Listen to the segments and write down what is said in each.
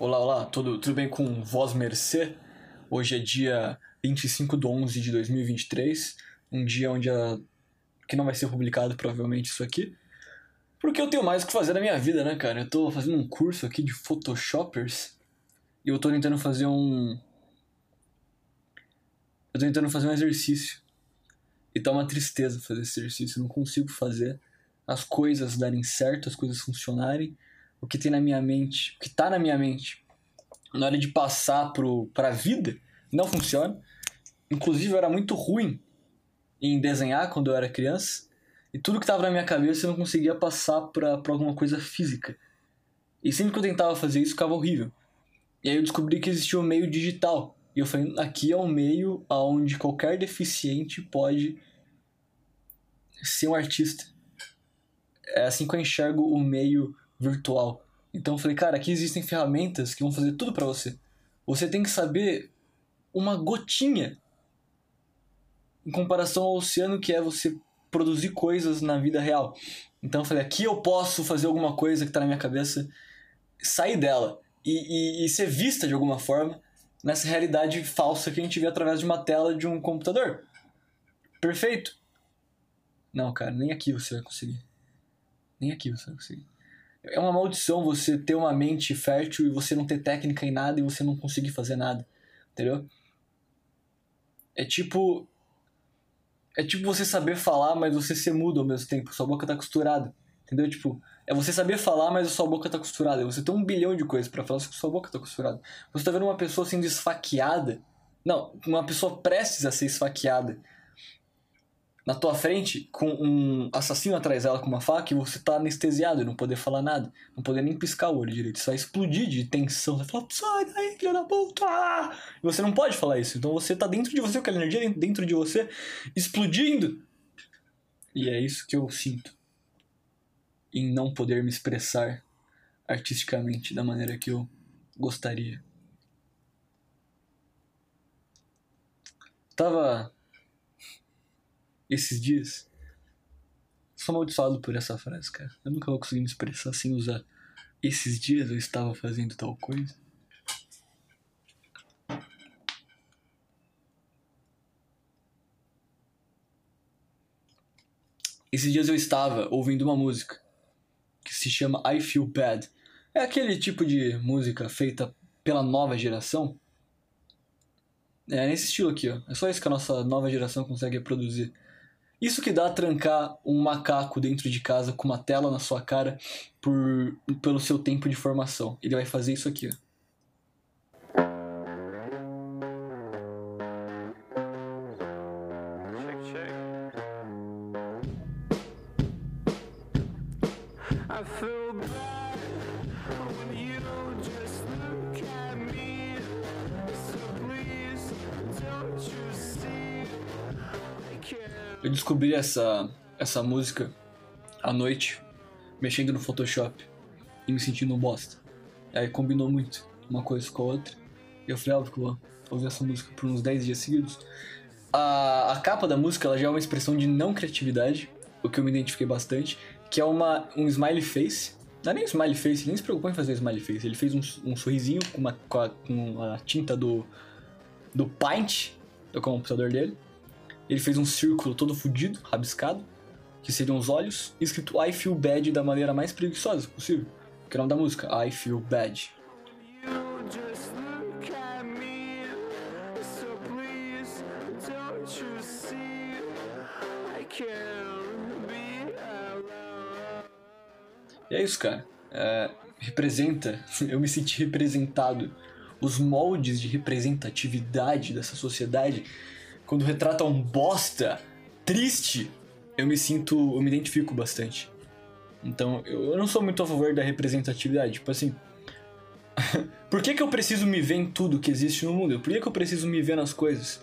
Olá, olá, tudo, tudo bem com voz mercê? Hoje é dia 25 de 11 de 2023, um dia onde a... que não vai ser publicado provavelmente isso aqui, porque eu tenho mais o que fazer na minha vida, né, cara? Eu tô fazendo um curso aqui de Photoshoppers e eu tô tentando fazer um... Eu tô tentando fazer um exercício e tá uma tristeza fazer esse exercício, eu não consigo fazer as coisas darem certo, as coisas funcionarem, o que tem na minha mente, o que tá na minha mente, na hora de passar pro, pra vida, não funciona. Inclusive, eu era muito ruim em desenhar quando eu era criança, e tudo que tava na minha cabeça eu não conseguia passar pra, pra alguma coisa física. E sempre que eu tentava fazer isso, ficava horrível. E aí eu descobri que existia um meio digital. E eu falei, aqui é um meio onde qualquer deficiente pode ser um artista. É assim que eu enxergo o meio virtual. Então eu falei, cara, aqui existem ferramentas que vão fazer tudo para você. Você tem que saber uma gotinha em comparação ao oceano que é você produzir coisas na vida real. Então eu falei, aqui eu posso fazer alguma coisa que tá na minha cabeça, sair dela e, e, e ser vista de alguma forma nessa realidade falsa que a gente vê através de uma tela de um computador. Perfeito? Não, cara, nem aqui você vai conseguir. Nem aqui você vai conseguir. É uma maldição você ter uma mente fértil e você não ter técnica em nada e você não conseguir fazer nada. Entendeu? É tipo. É tipo você saber falar, mas você ser mudo ao mesmo tempo. Sua boca tá costurada. Entendeu? Tipo, é você saber falar, mas a sua boca tá costurada. É você tem um bilhão de coisas para falar, só que sua boca tá costurada. Você tá vendo uma pessoa sendo esfaqueada. Não, uma pessoa prestes a ser esfaqueada na tua frente com um assassino atrás dela com uma faca e você tá anestesiado e não poder falar nada, não poder nem piscar o olho direito, você vai explodir de tensão, você vai falar, sai daí, filha da puta! E você não pode falar isso, então você tá dentro de você, com a energia dentro de você, explodindo. E é isso que eu sinto em não poder me expressar artisticamente da maneira que eu gostaria. Tava esses dias. Sou amaldiçoado por essa frase, cara. Eu nunca vou conseguir me expressar sem usar esses dias eu estava fazendo tal coisa. Esses dias eu estava ouvindo uma música que se chama I Feel Bad. É aquele tipo de música feita pela nova geração. É nesse estilo aqui, ó. É só isso que a nossa nova geração consegue produzir. Isso que dá trancar um macaco dentro de casa com uma tela na sua cara por, pelo seu tempo de formação. Ele vai fazer isso aqui. Ó. Eu descobri essa, essa música à noite, mexendo no Photoshop e me sentindo um bosta. Aí combinou muito uma coisa com a outra. E eu falei, óbvio que eu vou ouvir essa música por uns 10 dias seguidos. A, a capa da música ela já é uma expressão de não criatividade, o que eu me identifiquei bastante, que é uma, um smiley face. Não é nem um smiley face, ele nem se preocupou em fazer um smiley face. Ele fez um, um sorrisinho com, uma, com, a, com a tinta do, do Paint do computador dele. Ele fez um círculo todo fudido, rabiscado, que seriam os olhos, escrito I Feel Bad da maneira mais preguiçosa possível. Que é o nome da música, I Feel Bad. E é isso, cara. É, representa, eu me senti representado. Os moldes de representatividade dessa sociedade quando retrata um bosta triste, eu me sinto, eu me identifico bastante. Então, eu, não sou muito a favor da representatividade, tipo assim, por que, que eu preciso me ver em tudo que existe no mundo? Por que, que eu preciso me ver nas coisas?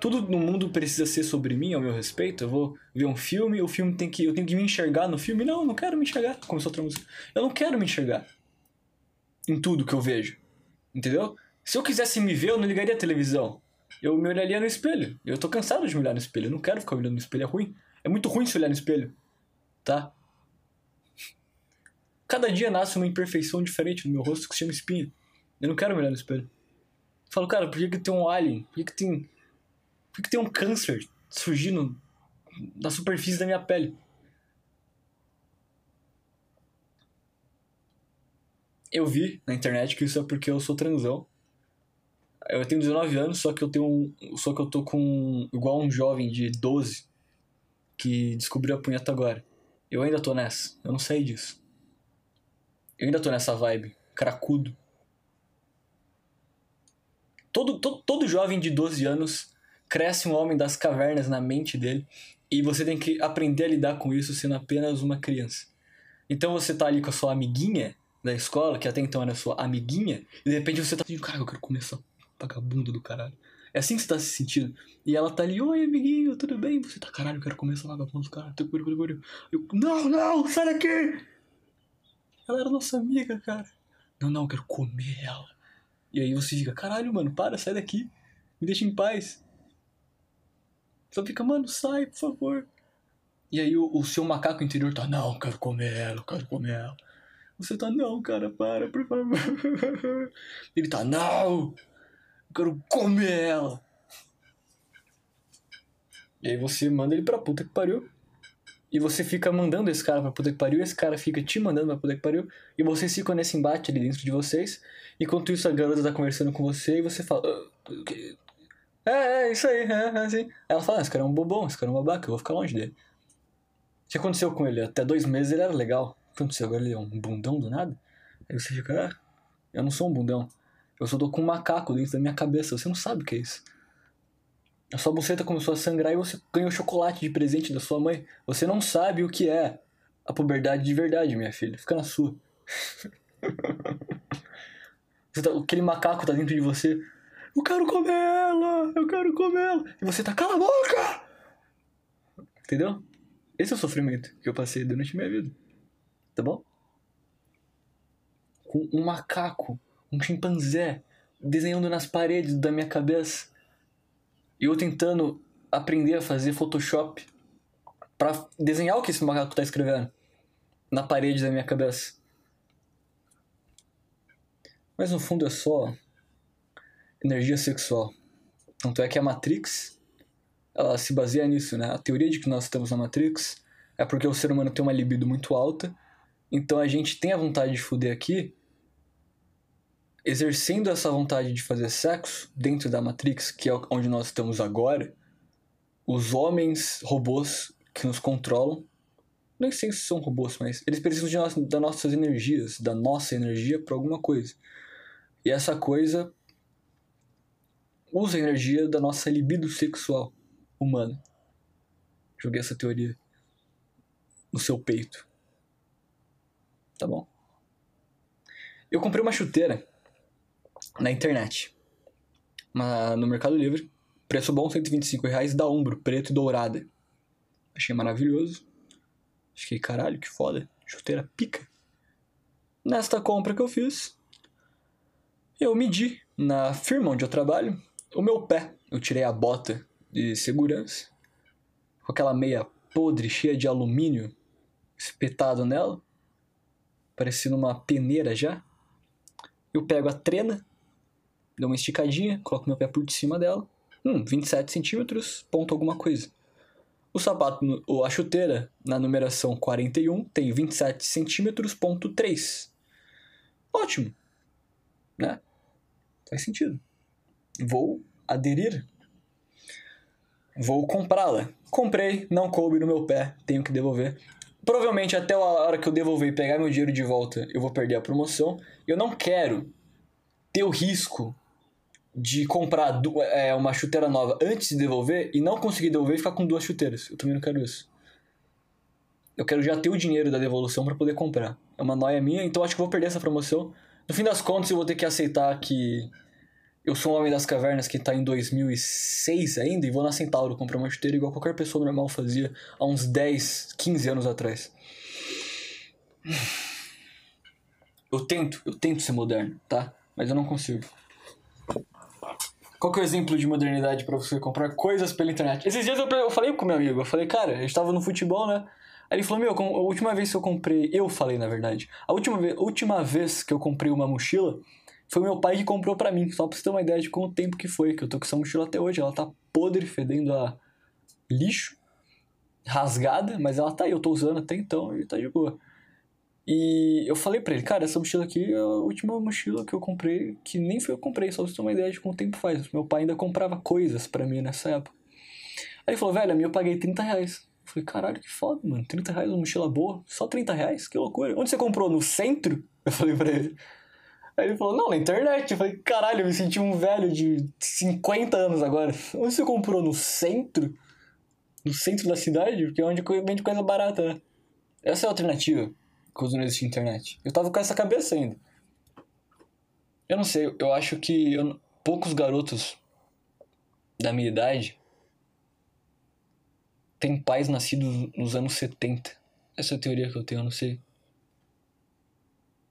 Tudo no mundo precisa ser sobre mim, ao meu respeito. Eu vou ver um filme, o filme tem que. Eu tenho que me enxergar no filme. Não, eu não quero me enxergar. Começou outra música. Eu não quero me enxergar em tudo que eu vejo. Entendeu? Se eu quisesse me ver, eu não ligaria a televisão eu me olharia no espelho. Eu tô cansado de me olhar no espelho. Eu não quero ficar olhando no espelho, é ruim. É muito ruim se olhar no espelho. Tá? Cada dia nasce uma imperfeição diferente no meu rosto que se chama espinha. Eu não quero me olhar no espelho. Eu falo, cara, por que, que tem um alien? Por que, que tem. Por que, que tem um câncer surgindo na superfície da minha pele? Eu vi na internet que isso é porque eu sou transão. Eu tenho 19 anos, só que eu tenho um, só que eu tô com igual um jovem de 12 que descobriu a punheta agora. Eu ainda tô nessa, eu não sei disso. Eu ainda tô nessa vibe, cracudo. Todo, todo, todo jovem de 12 anos cresce um homem das cavernas na mente dele e você tem que aprender a lidar com isso sendo apenas uma criança. Então você tá ali com a sua amiguinha da escola, que até então era sua amiguinha, e de repente você tá assim, cara, eu quero essa vagabunda do caralho. É assim que você tá se sentindo. E ela tá ali, oi amiguinho, tudo bem? Você tá, caralho, eu quero comer essa vagabunda do caralho. Eu, não, não, sai daqui! Ela era nossa amiga, cara. Não, não, eu quero comer ela. E aí você fica, caralho, mano, para, sai daqui. Me deixa em paz. Só fica, mano, sai, por favor. E aí o, o seu macaco interior tá, não, quero comer ela, quero comer ela. Você tá, não, cara, para, por favor. Ele tá, não! Eu quero comer ela. E aí você manda ele pra puta que pariu. E você fica mandando esse cara pra puta que pariu, esse cara fica te mandando pra puta que pariu, e vocês ficam nesse embate ali dentro de vocês. Enquanto isso, a garota tá conversando com você e você fala. Ah, é, é, isso aí, é, é assim. Ela fala, ah, esse cara é um bobão, esse cara é um babaca, eu vou ficar longe dele. O que aconteceu com ele? Até dois meses ele era legal aconteceu? Agora ele é um bundão do nada? Aí você fica, ah, eu não sou um bundão. Eu só tô com um macaco dentro da minha cabeça. Você não sabe o que é isso. A sua buceta começou a sangrar e você ganhou chocolate de presente da sua mãe. Você não sabe o que é a puberdade de verdade, minha filha. Fica na sua. tá, aquele macaco tá dentro de você. Eu quero comer ela! Eu quero comer ela! E você tá, cala a boca! Entendeu? Esse é o sofrimento que eu passei durante minha vida tá bom? Com um macaco, um chimpanzé desenhando nas paredes da minha cabeça. E eu tentando aprender a fazer Photoshop para desenhar o que esse macaco tá escrevendo na parede da minha cabeça. Mas no fundo é só energia sexual. Tanto é que a Matrix, ela se baseia nisso, né? A teoria de que nós estamos na Matrix é porque o ser humano tem uma libido muito alta então a gente tem a vontade de fuder aqui, exercendo essa vontade de fazer sexo dentro da Matrix, que é onde nós estamos agora, os homens robôs que nos controlam, nem sei se são robôs, mas eles precisam de nós, das nossas energias, da nossa energia para alguma coisa. E essa coisa usa a energia da nossa libido sexual humana. Joguei essa teoria no seu peito tá bom? Eu comprei uma chuteira na internet, uma, no Mercado Livre, preço bom, 125 reais, da Umbro, preto e dourada. Achei maravilhoso. Fiquei, caralho, que foda, chuteira pica. Nesta compra que eu fiz, eu medi na firma onde eu trabalho o meu pé. Eu tirei a bota de segurança, com aquela meia podre, cheia de alumínio espetado nela parecendo uma peneira já. Eu pego a trena, dou uma esticadinha, coloco meu pé por cima dela. Hum, 27 centímetros, ponto alguma coisa. O sapato, ou a chuteira, na numeração 41, tem 27 centímetros, ponto 3. Ótimo. Né? Faz sentido. Vou aderir. Vou comprá-la. Comprei, não coube no meu pé, tenho que devolver. Provavelmente até a hora que eu devolver e pegar meu dinheiro de volta, eu vou perder a promoção. Eu não quero ter o risco de comprar é, uma chuteira nova antes de devolver e não conseguir devolver e ficar com duas chuteiras. Eu também não quero isso. Eu quero já ter o dinheiro da devolução para poder comprar. É uma noia minha, então acho que vou perder essa promoção. No fim das contas, eu vou ter que aceitar que eu sou um homem das cavernas que tá em 2006 ainda e vou na Centauro comprar uma chuteira igual qualquer pessoa normal fazia há uns 10, 15 anos atrás. Eu tento, eu tento ser moderno, tá? Mas eu não consigo. Qual que é o exemplo de modernidade para você comprar coisas pela internet? Esses dias eu, eu falei com meu amigo, eu falei, cara, a gente tava no futebol, né? Aí ele falou, meu, a última vez que eu comprei, eu falei na verdade, a última, vez, a última vez que eu comprei uma mochila, foi meu pai que comprou para mim, só pra você ter uma ideia de quanto tempo que foi, que eu tô com essa mochila até hoje. Ela tá podre, fedendo a lixo, rasgada, mas ela tá aí, eu tô usando até então e tá de boa. E eu falei pra ele, cara, essa mochila aqui é a última mochila que eu comprei, que nem foi eu que comprei, só pra você ter uma ideia de quanto tempo faz. Meu pai ainda comprava coisas para mim nessa época. Aí ele falou, velho, a minha eu paguei 30 reais. Eu falei, caralho, que foda, mano. 30 reais uma mochila boa? Só 30 reais? Que loucura. Onde você comprou? No centro? Eu falei pra ele. Aí ele falou, não, na internet. Eu falei, caralho, eu me senti um velho de 50 anos agora. Onde você comprou? No centro? No centro da cidade? Porque é onde vende coisa barata, né? Essa é a alternativa quando não existia internet. Eu tava com essa cabeça ainda. Eu não sei, eu acho que eu, poucos garotos da minha idade têm pais nascidos nos anos 70. Essa é a teoria que eu tenho, eu não sei.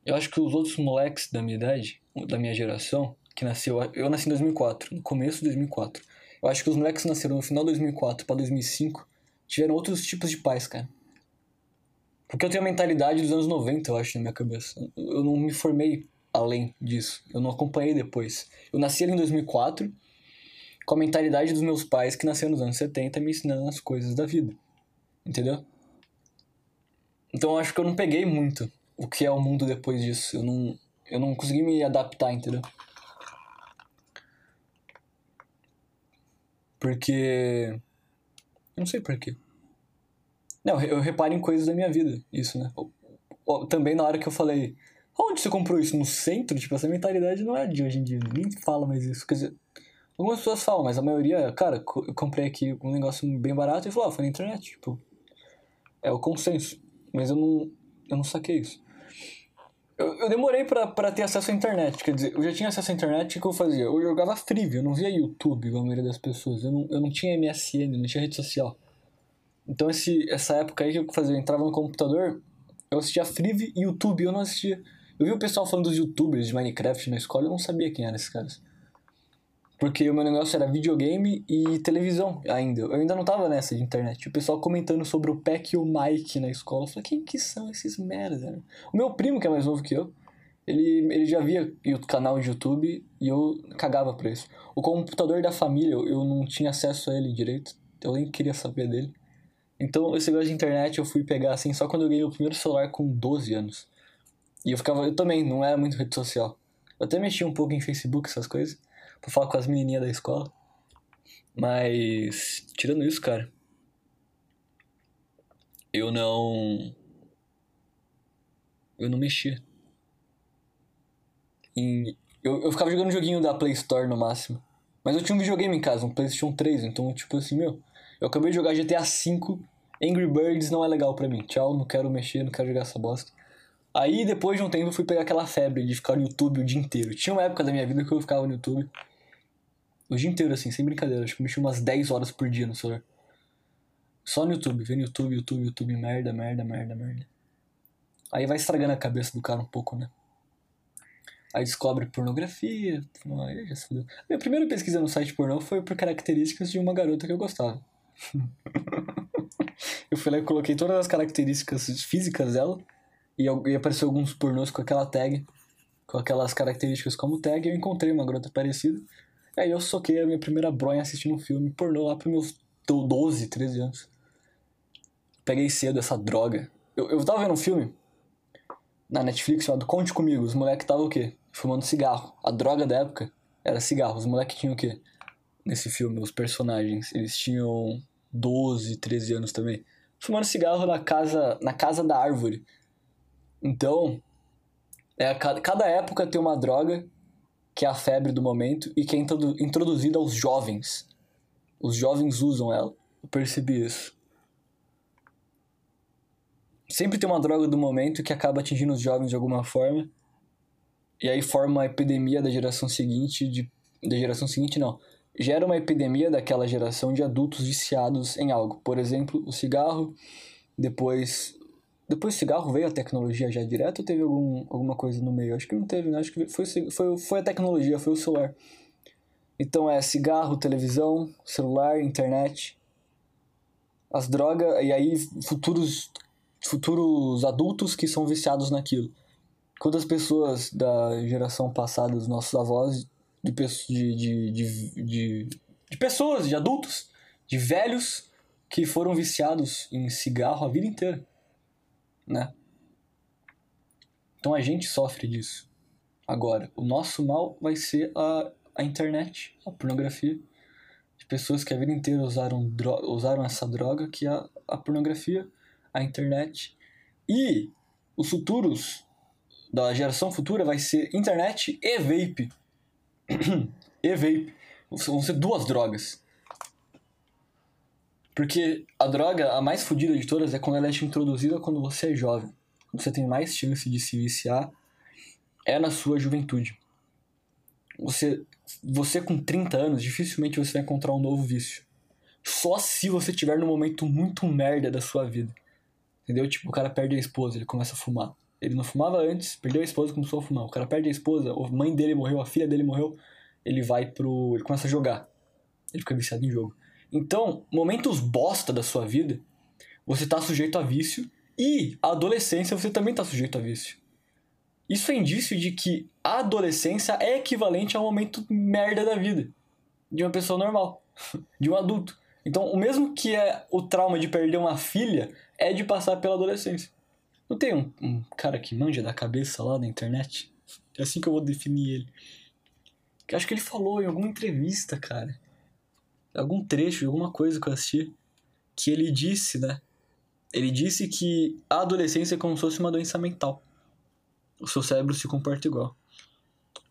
Eu acho que os outros moleques da minha idade, da minha geração, que nasceu. Eu nasci em 2004, no começo de 2004. Eu acho que os moleques que nasceram no final de 2004 para 2005 tiveram outros tipos de pais, cara. Porque eu tenho a mentalidade dos anos 90, eu acho, na minha cabeça. Eu não me formei além disso. Eu não acompanhei depois. Eu nasci ali em 2004 com a mentalidade dos meus pais que nasceram nos anos 70 me ensinando as coisas da vida. Entendeu? Então eu acho que eu não peguei muito o que é o mundo depois disso. Eu não, eu não consegui me adaptar, entendeu? Porque. Eu não sei porquê. Não, eu reparo em coisas da minha vida, isso, né? Também na hora que eu falei, onde você comprou isso? No centro? Tipo, essa mentalidade não é de hoje em dia, ninguém fala mais isso. Quer dizer, algumas pessoas falam, mas a maioria, cara, eu comprei aqui um negócio bem barato e falou, ah, foi na internet, tipo. É o consenso. Mas eu não, eu não saquei isso. Eu, eu demorei pra ter acesso à internet, quer dizer, eu já tinha acesso à internet, o que eu fazia? Eu jogava Free, eu não via YouTube, igual a maioria das pessoas. Eu não, eu não tinha MSN, não tinha rede social. Então esse, essa época aí que eu fazia, eu entrava no computador, eu assistia Frive e YouTube, eu não assistia. Eu vi o pessoal falando dos youtubers de Minecraft na escola, eu não sabia quem eram esses caras. Porque o meu negócio era videogame e televisão ainda. Eu ainda não tava nessa de internet. O pessoal comentando sobre o Peck e o Mike na escola. Eu falei, quem que são esses merda? O meu primo, que é mais novo que eu, ele, ele já via o canal de YouTube e eu cagava pra isso. O computador da família, eu não tinha acesso a ele direito. Eu nem queria saber dele. Então, esse negócio de internet eu fui pegar assim só quando eu ganhei o primeiro celular com 12 anos. E eu ficava, eu também, não era muito rede social. Eu até mexia um pouco em Facebook, essas coisas, pra falar com as menininhas da escola. Mas, tirando isso, cara, eu não. Eu não mexia. E eu, eu ficava jogando joguinho da Play Store no máximo. Mas eu tinha um videogame em casa, um PlayStation 3, então, tipo assim, meu. Eu acabei de jogar GTA V, Angry Birds não é legal pra mim. Tchau, não quero mexer, não quero jogar essa bosta. Aí depois de um tempo eu fui pegar aquela febre de ficar no YouTube o dia inteiro. Tinha uma época da minha vida que eu ficava no YouTube o dia inteiro, assim, sem brincadeira. Acho que eu mexi umas 10 horas por dia no celular. Só no YouTube, vendo YouTube, YouTube, YouTube, merda, merda, merda, merda. Aí vai estragando a cabeça do cara um pouco, né? Aí descobre pornografia. Se fudeu. Minha primeira pesquisa no site pornô foi por características de uma garota que eu gostava. eu fui lá e coloquei todas as características físicas dela e, e apareceu alguns pornôs com aquela tag, com aquelas características como tag, eu encontrei uma garota parecida. Aí eu soquei a minha primeira bronha assistindo um filme pornô lá pros meus 12, 13 anos. Peguei cedo essa droga. Eu, eu tava vendo um filme na Netflix chamado Conte Comigo. Os moleques estavam o quê? Fumando cigarro. A droga da época era cigarro. Os moleques tinham o quê? Nesse filme, os personagens. Eles tinham 12, 13 anos também, fumando cigarro na casa, na casa da árvore. Então, é, cada época tem uma droga que é a febre do momento e que é introduzida aos jovens. Os jovens usam ela. Eu percebi isso. Sempre tem uma droga do momento que acaba atingindo os jovens de alguma forma. E aí forma a epidemia da geração seguinte, de, da geração seguinte não, gera uma epidemia daquela geração de adultos viciados em algo. Por exemplo, o cigarro, depois depois do cigarro veio a tecnologia já direto ou teve algum, alguma coisa no meio? Acho que não teve, né? Acho que foi, foi, foi a tecnologia, foi o celular. Então é cigarro, televisão, celular, internet, as drogas, e aí futuros, futuros adultos que são viciados naquilo. quantas pessoas da geração passada, dos nossos avós, de, de, de, de, de, pessoas, de adultos, de velhos que foram viciados em cigarro a vida inteira, né? Então a gente sofre disso. Agora, o nosso mal vai ser a, a internet, a pornografia. De pessoas que a vida inteira usaram, usaram essa droga, que é a, a pornografia, a internet. E os futuros da geração futura vai ser internet e vape. e vape. Vão ser duas drogas. Porque a droga, a mais fodida de todas, é quando ela é introduzida quando você é jovem. Quando você tem mais chance de se viciar, é na sua juventude. Você, você com 30 anos, dificilmente você vai encontrar um novo vício. Só se você estiver num momento muito merda da sua vida. Entendeu? Tipo, o cara perde a esposa, ele começa a fumar. Ele não fumava antes, perdeu a esposa e começou a fumar. O cara perde a esposa, a mãe dele morreu, a filha dele morreu, ele vai pro. ele começa a jogar. Ele fica viciado em jogo. Então, momentos bosta da sua vida, você tá sujeito a vício e a adolescência você também tá sujeito a vício. Isso é indício de que a adolescência é equivalente a um momento merda da vida de uma pessoa normal, de um adulto. Então, o mesmo que é o trauma de perder uma filha é de passar pela adolescência. Não tem um, um cara que manja da cabeça lá na internet? É assim que eu vou definir ele. Que acho que ele falou em alguma entrevista, cara algum trecho, alguma coisa que eu assisti, que ele disse, né? Ele disse que a adolescência é como se fosse uma doença mental. O seu cérebro se comporta igual.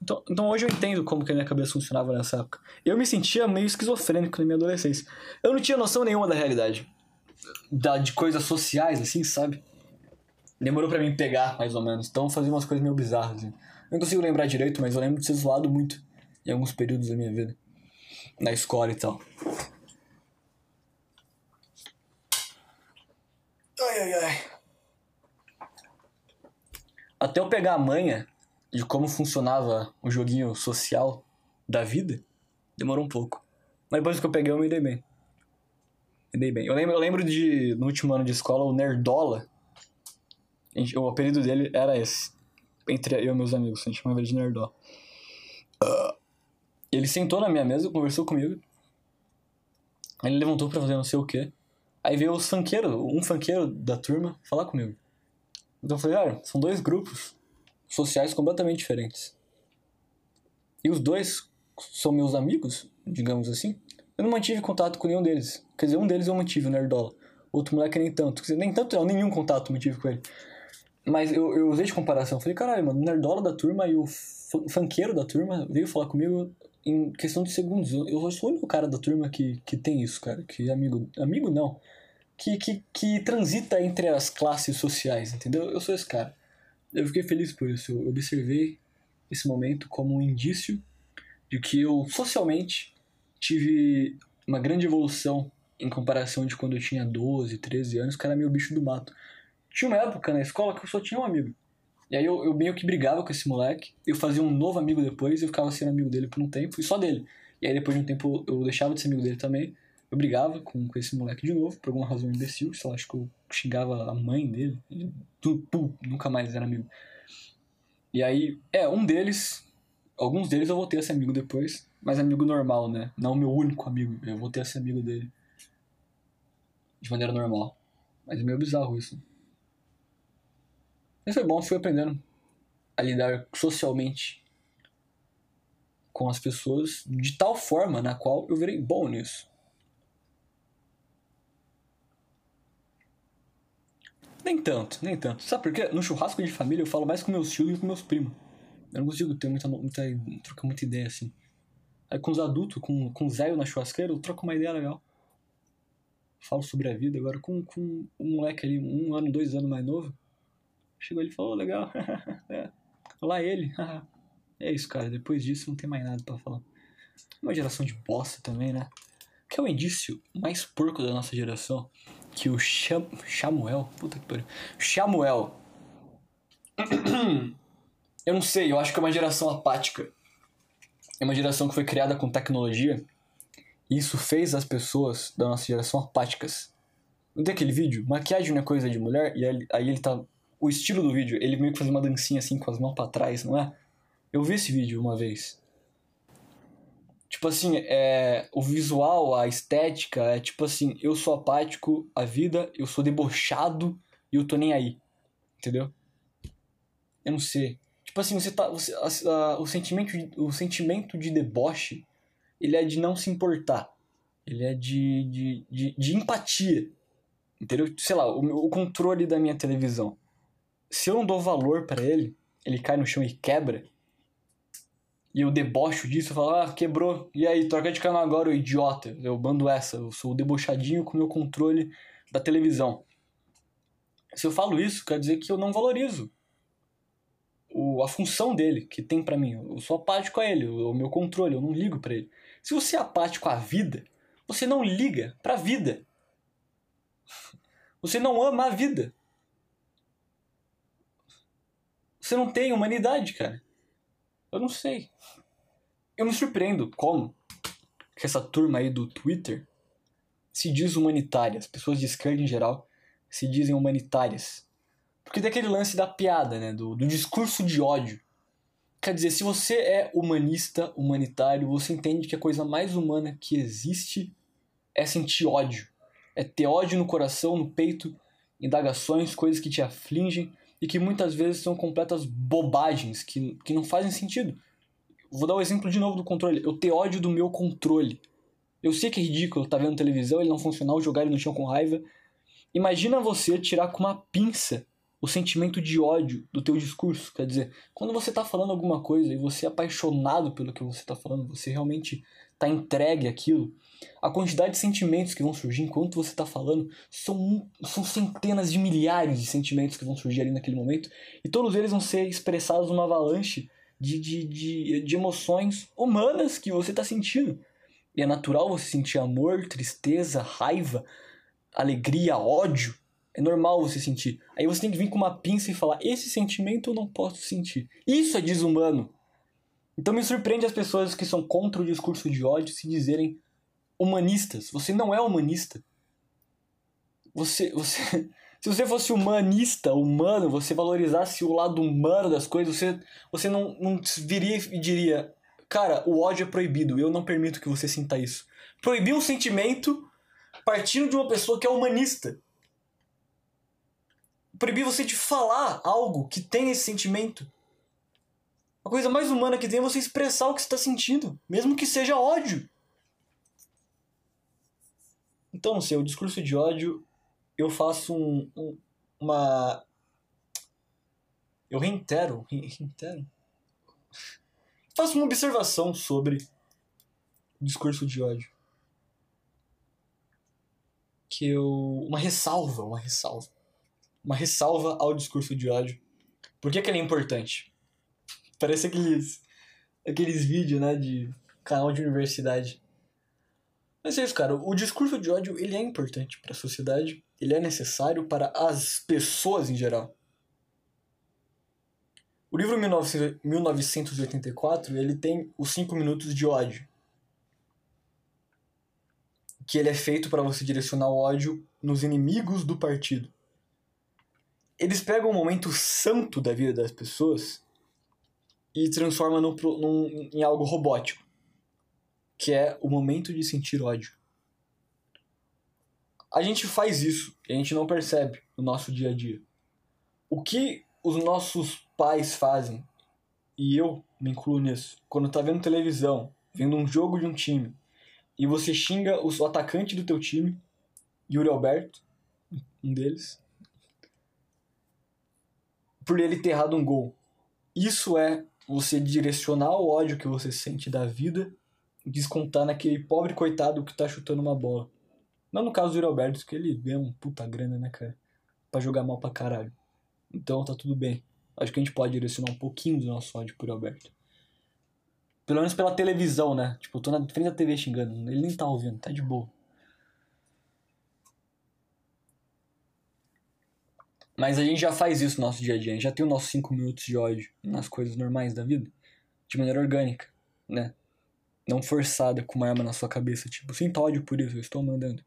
Então, então hoje eu entendo como que a minha cabeça funcionava nessa época. Eu me sentia meio esquizofrênico na minha adolescência. Eu não tinha noção nenhuma da realidade. Da, de coisas sociais, assim, sabe? Demorou para mim pegar, mais ou menos. Então fazia umas coisas meio bizarras. Assim. Não consigo lembrar direito, mas eu lembro de ser zoado muito em alguns períodos da minha vida na escola e tal. Ai, ai, ai. Até eu pegar a manha de como funcionava o joguinho social da vida, demorou um pouco. Mas depois que eu peguei, eu me dei bem. Me dei bem. Eu lembro, eu lembro de, no último ano de escola, o Nerdola. O apelido dele era esse. Entre eu e meus amigos, a gente chamava ele de Nerdola. Uh, ele sentou na minha mesa, conversou comigo. Ele levantou para fazer não sei o quê. Aí veio os funkeiros, um funkeiro da turma, falar comigo. Então eu falei, olha, são dois grupos sociais completamente diferentes. E os dois são meus amigos, digamos assim. Eu não mantive contato com nenhum deles. Quer dizer, um deles eu mantive, o Nerdola. Outro moleque nem tanto. Quer dizer, nem tanto, não, nenhum contato mantive com ele. Mas eu, eu usei de comparação. Falei, caralho, mano, o Nerdola da turma e o funkeiro da turma veio falar comigo em questão de segundos. Eu sou o único cara da turma que, que tem isso, cara. Que amigo. Amigo não. Que, que, que transita entre as classes sociais, entendeu? Eu sou esse cara. Eu fiquei feliz por isso. Eu observei esse momento como um indício de que eu socialmente tive uma grande evolução em comparação de quando eu tinha 12, 13 anos, que era meio bicho do mato. Tinha uma época na escola que eu só tinha um amigo. E aí eu, eu meio que brigava com esse moleque, eu fazia um novo amigo depois, eu ficava sendo amigo dele por um tempo, e só dele. E aí depois de um tempo eu deixava de ser amigo dele também, eu brigava com, com esse moleque de novo, por alguma razão imbecil, sei lá, acho que eu xingava a mãe dele, tudo, pum, nunca mais era amigo. E aí, é, um deles, alguns deles eu voltei a ser amigo depois, mas amigo normal, né? Não meu único amigo, eu voltei a ser amigo dele de maneira normal. Mas é meio bizarro isso. Mas foi bom, fui aprendendo a lidar socialmente com as pessoas de tal forma na qual eu virei bom nisso. Nem tanto, nem tanto. Sabe por quê? No churrasco de família eu falo mais com meus tios e com meus primos. Eu não consigo ter muita, muita trocar muita ideia assim. Aí com os adultos, com, com o Zé na churrasqueira, eu troco uma ideia legal. Falo sobre a vida. Agora com, com um moleque ali, um ano, dois anos mais novo, Chegou ele e falou, legal. é. Lá ele. é isso, cara. Depois disso não tem mais nada para falar. Uma geração de bosta também, né? Que é o indício mais porco da nossa geração. Que o Cham Samuel. Puta que pariu. Samuel. eu não sei, eu acho que é uma geração apática. É uma geração que foi criada com tecnologia. E isso fez as pessoas da nossa geração apáticas. Não tem aquele vídeo? Maquiagem não é coisa de mulher? E aí ele tá o estilo do vídeo, ele meio que faz uma dancinha assim com as mãos para trás, não é? Eu vi esse vídeo uma vez. Tipo assim, é, o visual, a estética, é tipo assim, eu sou apático à vida, eu sou debochado e eu tô nem aí. Entendeu? Eu não sei. Tipo assim, você tá. Você, a, a, o, sentimento o sentimento de deboche, ele é de não se importar. Ele é de, de, de, de empatia. Entendeu? Sei lá, o, o controle da minha televisão. Se eu não dou valor para ele, ele cai no chão e quebra e eu debocho disso, eu falo, ah, quebrou, e aí, troca de canal agora, idiota. Eu bando essa, eu sou debochadinho com o meu controle da televisão. Se eu falo isso, quer dizer que eu não valorizo o, a função dele, que tem para mim. Eu sou apático a ele, o meu controle, eu não ligo para ele. Se você é apático à vida, você não liga pra vida. Você não ama a vida. Você não tem humanidade, cara. Eu não sei. Eu me surpreendo como que essa turma aí do Twitter se diz humanitária. As pessoas de esquerda em geral se dizem humanitárias. Porque tem aquele lance da piada, né? Do, do discurso de ódio. Quer dizer, se você é humanista, humanitário, você entende que a coisa mais humana que existe é sentir ódio. É ter ódio no coração, no peito, indagações, coisas que te afligem, e que muitas vezes são completas bobagens que, que não fazem sentido. Vou dar o um exemplo de novo do controle. Eu ter ódio do meu controle. Eu sei que é ridículo, tá vendo televisão, ele não funcionar, jogar ele no chão com raiva. Imagina você tirar com uma pinça o sentimento de ódio do teu discurso. Quer dizer, quando você tá falando alguma coisa e você é apaixonado pelo que você tá falando, você realmente tá entregue àquilo, a quantidade de sentimentos que vão surgir enquanto você está falando são, são centenas de milhares de sentimentos que vão surgir ali naquele momento e todos eles vão ser expressados numa avalanche de, de, de, de emoções humanas que você está sentindo. E é natural você sentir amor, tristeza, raiva, alegria, ódio. É normal você sentir. Aí você tem que vir com uma pinça e falar: esse sentimento eu não posso sentir. Isso é desumano. Então me surpreende as pessoas que são contra o discurso de ódio se dizerem humanistas. Você não é humanista. Você, você, se você fosse humanista, humano, você valorizasse o lado humano das coisas, você, você não, não viria e diria: Cara, o ódio é proibido, eu não permito que você sinta isso. Proibir um sentimento partindo de uma pessoa que é humanista. Proibir você de falar algo que tem esse sentimento. A coisa mais humana que tem é você expressar o que você está sentindo, mesmo que seja ódio. Então, não o discurso de ódio, eu faço um, um, uma. Eu reitero, reitero. Faço uma observação sobre o discurso de ódio. Que eu. Uma ressalva, uma ressalva. Uma ressalva ao discurso de ódio. Por que, que ele é importante? Parece aqueles. aqueles vídeos, né, de canal de universidade mas é isso, cara. O discurso de ódio ele é importante para a sociedade, ele é necessário para as pessoas em geral. O livro 1984 ele tem os 5 minutos de ódio, que ele é feito para você direcionar o ódio nos inimigos do partido. Eles pegam um momento santo da vida das pessoas e transformam num, em algo robótico que é o momento de sentir ódio. A gente faz isso e a gente não percebe no nosso dia a dia. O que os nossos pais fazem, e eu me incluo nisso, quando tá vendo televisão, vendo um jogo de um time, e você xinga o atacante do teu time, Yuri Alberto, um deles, por ele ter errado um gol. Isso é você direcionar o ódio que você sente da vida descontar naquele pobre coitado que tá chutando uma bola. Não no caso do Alberto, que ele ganha um puta grana, né, cara? Pra jogar mal pra caralho. Então tá tudo bem. Acho que a gente pode direcionar um pouquinho do nosso ódio por Alberto. Pelo menos pela televisão, né? Tipo, eu tô na frente da TV xingando. Ele nem tá ouvindo, tá de boa. Mas a gente já faz isso no nosso dia a dia. A gente já tem os nossos 5 minutos de ódio nas coisas normais da vida. De maneira orgânica, né? não forçada com uma arma na sua cabeça, tipo, sinta ódio por isso, eu estou mandando.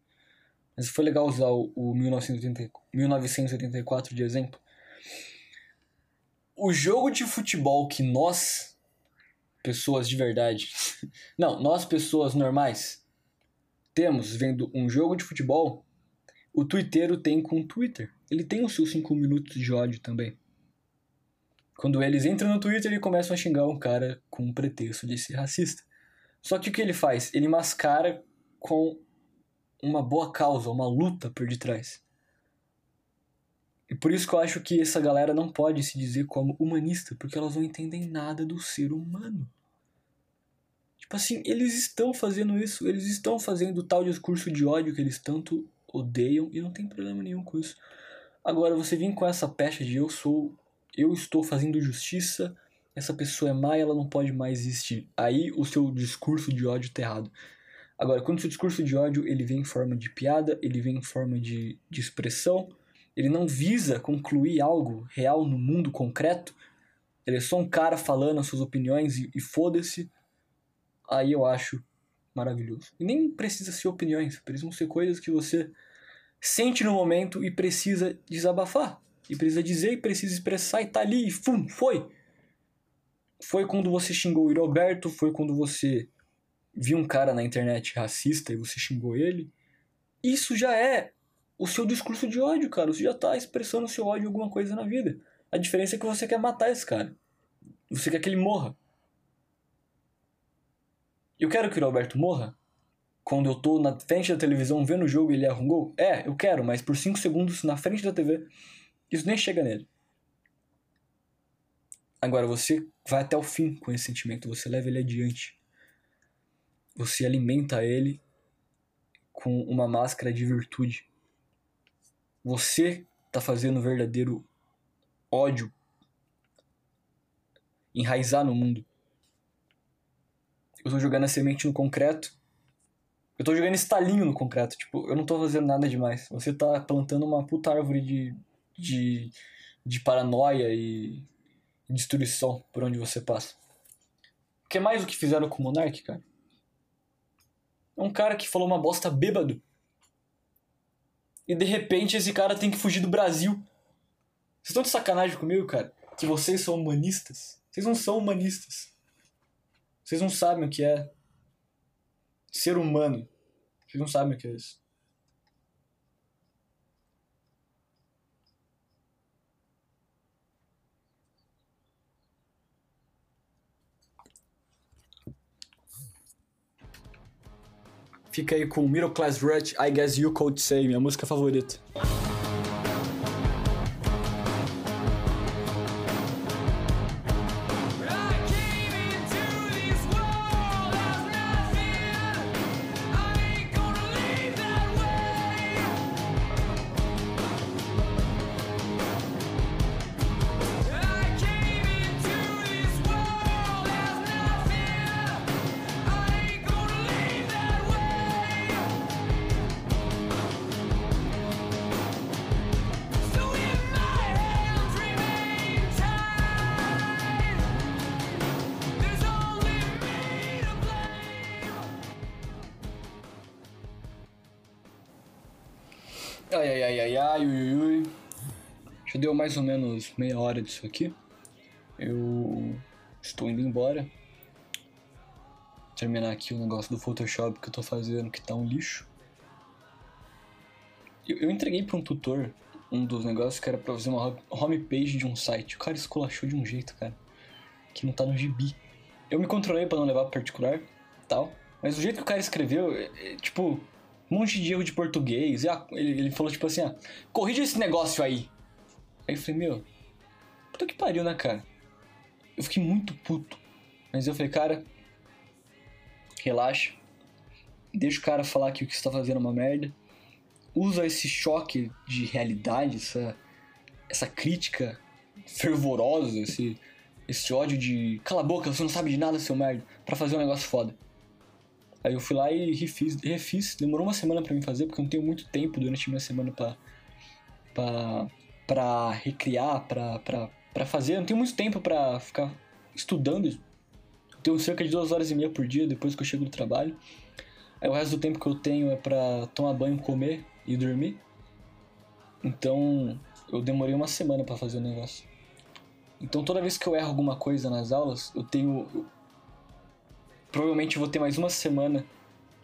Mas foi legal usar o, o 1980, 1984 de exemplo, O jogo de futebol que nós, pessoas de verdade, não, nós pessoas normais, temos vendo um jogo de futebol, o Twitter tem com o Twitter. Ele tem os seus 5 minutos de ódio também. Quando eles entram no Twitter e começam a xingar um cara com um pretexto de ser racista. Só que o que ele faz? Ele mascara com uma boa causa, uma luta por detrás. E por isso que eu acho que essa galera não pode se dizer como humanista, porque elas não entendem nada do ser humano. Tipo assim, eles estão fazendo isso, eles estão fazendo o tal discurso de ódio que eles tanto odeiam e não tem problema nenhum com isso. Agora, você vem com essa pecha de eu sou. Eu estou fazendo justiça, essa pessoa é má e ela não pode mais existir. Aí o seu discurso de ódio tá errado. Agora, quando o seu discurso de ódio ele vem em forma de piada, ele vem em forma de, de expressão, ele não visa concluir algo real no mundo concreto, ele é só um cara falando as suas opiniões e, e foda-se, aí eu acho maravilhoso. E nem precisa ser opiniões, precisam ser coisas que você sente no momento e precisa desabafar. E precisa dizer e precisa expressar e tá ali e fum, foi. Foi quando você xingou o Roberto, foi quando você viu um cara na internet racista e você xingou ele. Isso já é o seu discurso de ódio, cara. Você já tá expressando o seu ódio em alguma coisa na vida. A diferença é que você quer matar esse cara. Você quer que ele morra. Eu quero que o Roberto morra? Quando eu tô na frente da televisão vendo o jogo e ele erra um gol? É, eu quero, mas por 5 segundos na frente da TV, isso nem chega nele. Agora, você vai até o fim com esse sentimento, você leva ele adiante. Você alimenta ele com uma máscara de virtude. Você tá fazendo o verdadeiro ódio enraizar no mundo. Eu tô jogando a semente no concreto eu tô jogando estalinho no concreto, tipo, eu não tô fazendo nada demais. Você tá plantando uma puta árvore de, de, de paranoia e destruição por onde você passa. Que é mais o que fizeram com o Monark, cara. É um cara que falou uma bosta bêbado. E de repente esse cara tem que fugir do Brasil. Vocês estão de sacanagem comigo, cara? Que vocês são humanistas? Vocês não são humanistas. Vocês não sabem o que é ser humano. Vocês não sabem o que é isso. Fica aí com Middle Class Rut, I Guess You Could Say, minha música favorita. Deu mais ou menos meia hora disso aqui. Eu estou indo embora. Terminar aqui o negócio do Photoshop que eu tô fazendo, que tá um lixo. Eu, eu entreguei pra um tutor um dos negócios que era pra fazer uma homepage de um site. O cara esculachou de um jeito, cara, que não tá no gibi. Eu me controlei para não levar pro particular tal. Mas o jeito que o cara escreveu, é, é, tipo, um monte de erro de português. E ele, ele falou tipo assim, ah, corrija esse negócio aí. Aí eu falei, meu, puta que pariu, né, cara? Eu fiquei muito puto. Mas eu falei, cara, relaxa. Deixa o cara falar que o que você tá fazendo é uma merda. Usa esse choque de realidade, essa, essa crítica fervorosa, esse, esse ódio de cala a boca, você não sabe de nada, seu merda, para fazer um negócio foda. Aí eu fui lá e refiz, refiz. Demorou uma semana para mim fazer, porque eu não tenho muito tempo durante a minha semana pra, pra, pra recriar, pra fazer. Eu não tenho muito tempo pra ficar estudando. Eu tenho cerca de duas horas e meia por dia depois que eu chego do trabalho. Aí o resto do tempo que eu tenho é pra tomar banho, comer e dormir. Então eu demorei uma semana para fazer o negócio. Então toda vez que eu erro alguma coisa nas aulas, eu tenho. Provavelmente eu vou ter mais uma semana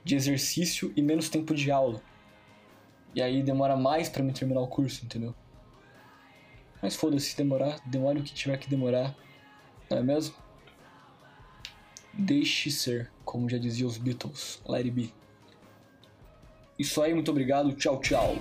de exercício e menos tempo de aula. E aí demora mais para me terminar o curso, entendeu? Mas foda-se, demorar, demore o que tiver que demorar, não é mesmo? Deixe ser, como já diziam os Beatles, it be. Isso aí, muito obrigado, tchau, tchau.